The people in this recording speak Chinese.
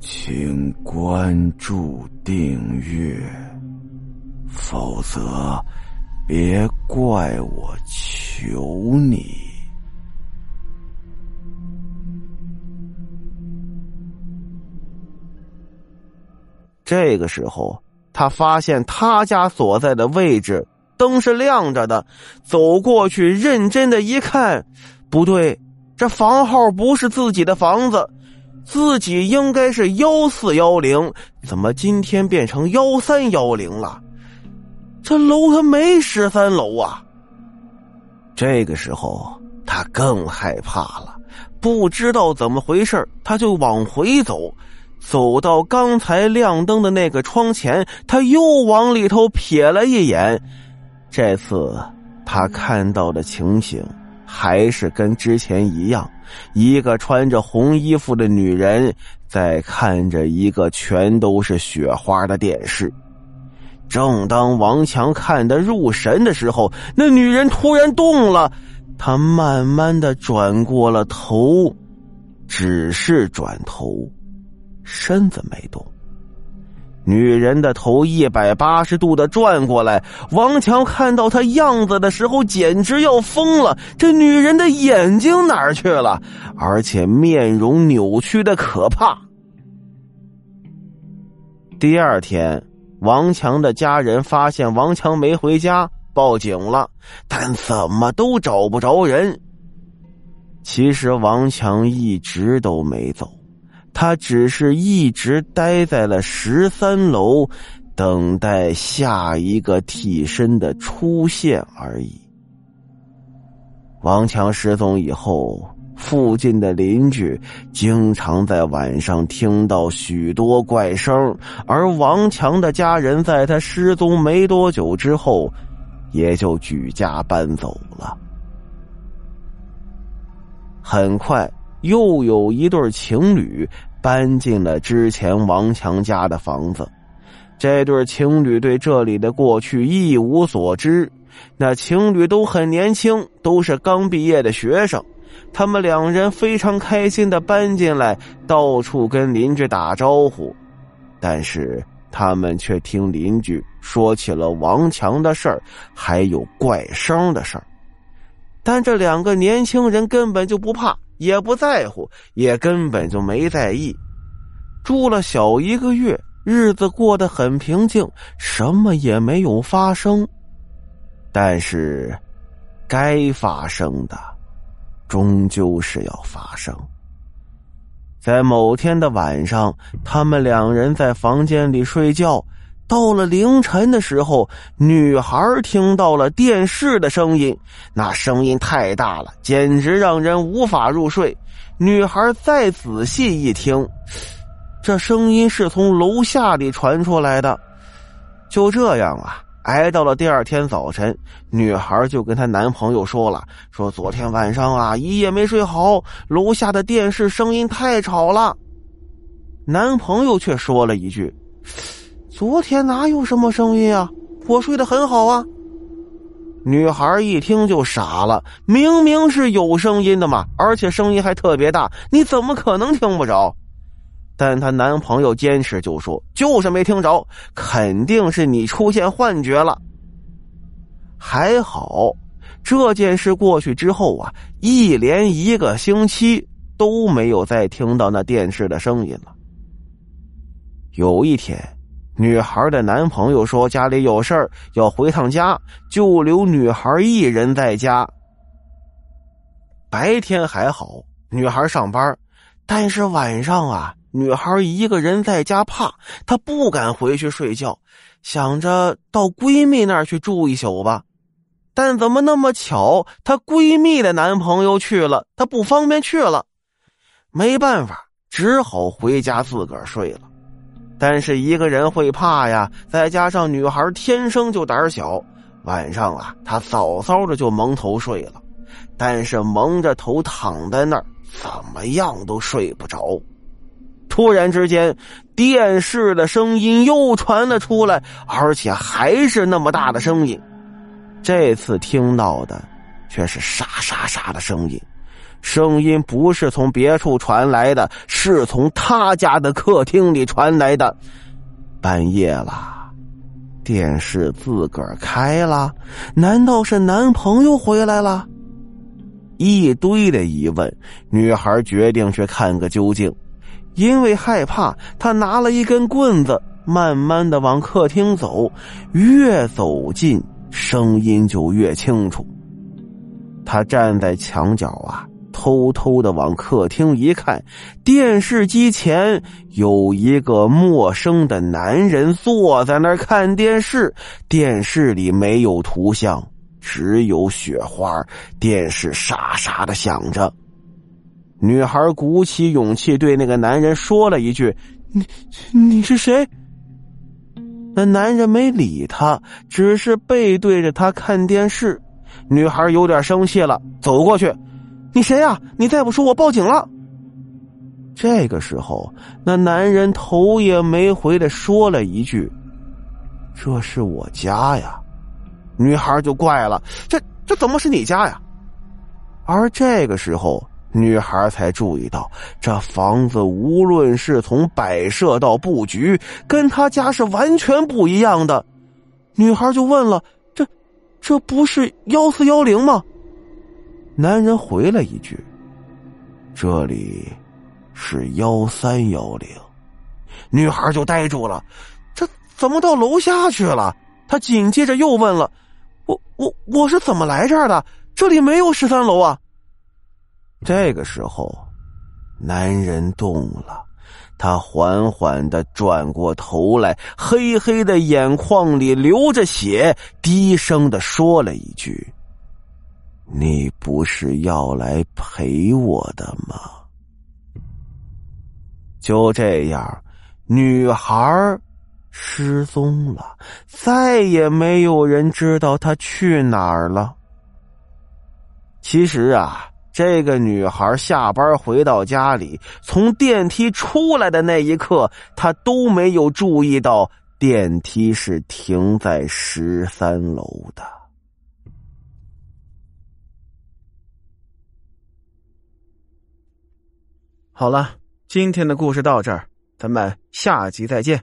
请关注订阅，否则别怪我求你。这个时候，他发现他家所在的位置灯是亮着的，走过去认真的一看，不对，这房号不是自己的房子。自己应该是幺四幺零，怎么今天变成幺三幺零了？这楼它没十三楼啊！这个时候他更害怕了，不知道怎么回事他就往回走，走到刚才亮灯的那个窗前，他又往里头瞥了一眼。这次他看到的情形还是跟之前一样。一个穿着红衣服的女人在看着一个全都是雪花的电视。正当王强看得入神的时候，那女人突然动了，她慢慢的转过了头，只是转头，身子没动。女人的头一百八十度的转过来，王强看到她样子的时候，简直要疯了。这女人的眼睛哪儿去了？而且面容扭曲的可怕。第二天，王强的家人发现王强没回家，报警了，但怎么都找不着人。其实王强一直都没走。他只是一直待在了十三楼，等待下一个替身的出现而已。王强失踪以后，附近的邻居经常在晚上听到许多怪声，而王强的家人在他失踪没多久之后，也就举家搬走了。很快。又有一对情侣搬进了之前王强家的房子。这对情侣对这里的过去一无所知。那情侣都很年轻，都是刚毕业的学生。他们两人非常开心的搬进来，到处跟邻居打招呼。但是他们却听邻居说起了王强的事儿，还有怪声的事儿。但这两个年轻人根本就不怕。也不在乎，也根本就没在意。住了小一个月，日子过得很平静，什么也没有发生。但是，该发生的，终究是要发生。在某天的晚上，他们两人在房间里睡觉。到了凌晨的时候，女孩听到了电视的声音，那声音太大了，简直让人无法入睡。女孩再仔细一听，这声音是从楼下里传出来的。就这样啊，挨到了第二天早晨，女孩就跟她男朋友说了：“说昨天晚上啊，一夜没睡好，楼下的电视声音太吵了。”男朋友却说了一句。昨天哪有什么声音啊？我睡得很好啊。女孩一听就傻了，明明是有声音的嘛，而且声音还特别大，你怎么可能听不着？但她男朋友坚持就说，就是没听着，肯定是你出现幻觉了。还好，这件事过去之后啊，一连一个星期都没有再听到那电视的声音了。有一天。女孩的男朋友说家里有事儿要回趟家，就留女孩一人在家。白天还好，女孩上班，但是晚上啊，女孩一个人在家怕，她不敢回去睡觉，想着到闺蜜那儿去住一宿吧。但怎么那么巧，她闺蜜的男朋友去了，她不方便去了，没办法，只好回家自个儿睡了。但是一个人会怕呀，再加上女孩天生就胆小，晚上啊，她早早的就蒙头睡了。但是蒙着头躺在那儿，怎么样都睡不着。突然之间，电视的声音又传了出来，而且还是那么大的声音。这次听到的却是沙沙沙的声音，声音不是从别处传来的，是从他家的客厅里传来的。半夜了，电视自个儿开了，难道是男朋友回来了？一堆的疑问，女孩决定去看个究竟。因为害怕，她拿了一根棍子，慢慢的往客厅走。越走近，声音就越清楚。她站在墙角啊。偷偷的往客厅一看，电视机前有一个陌生的男人坐在那儿看电视。电视里没有图像，只有雪花。电视沙沙的响着。女孩鼓起勇气对那个男人说了一句：“你你是谁？”那男人没理他，只是背对着他看电视。女孩有点生气了，走过去。你谁呀？你再不说，我报警了。这个时候，那男人头也没回的说了一句：“这是我家呀。”女孩就怪了：“这这怎么是你家呀？”而这个时候，女孩才注意到，这房子无论是从摆设到布局，跟他家是完全不一样的。女孩就问了：“这这不是幺四幺零吗？”男人回了一句：“这里是幺三幺零。”女孩就呆住了，这怎么到楼下去了？她紧接着又问了：“我我我是怎么来这儿的？这里没有十三楼啊！”这个时候，男人动了，他缓缓的转过头来，黑黑的眼眶里流着血，低声的说了一句。你不是要来陪我的吗？就这样，女孩失踪了，再也没有人知道她去哪儿了。其实啊，这个女孩下班回到家里，从电梯出来的那一刻，她都没有注意到电梯是停在十三楼的。好了，今天的故事到这儿，咱们下集再见。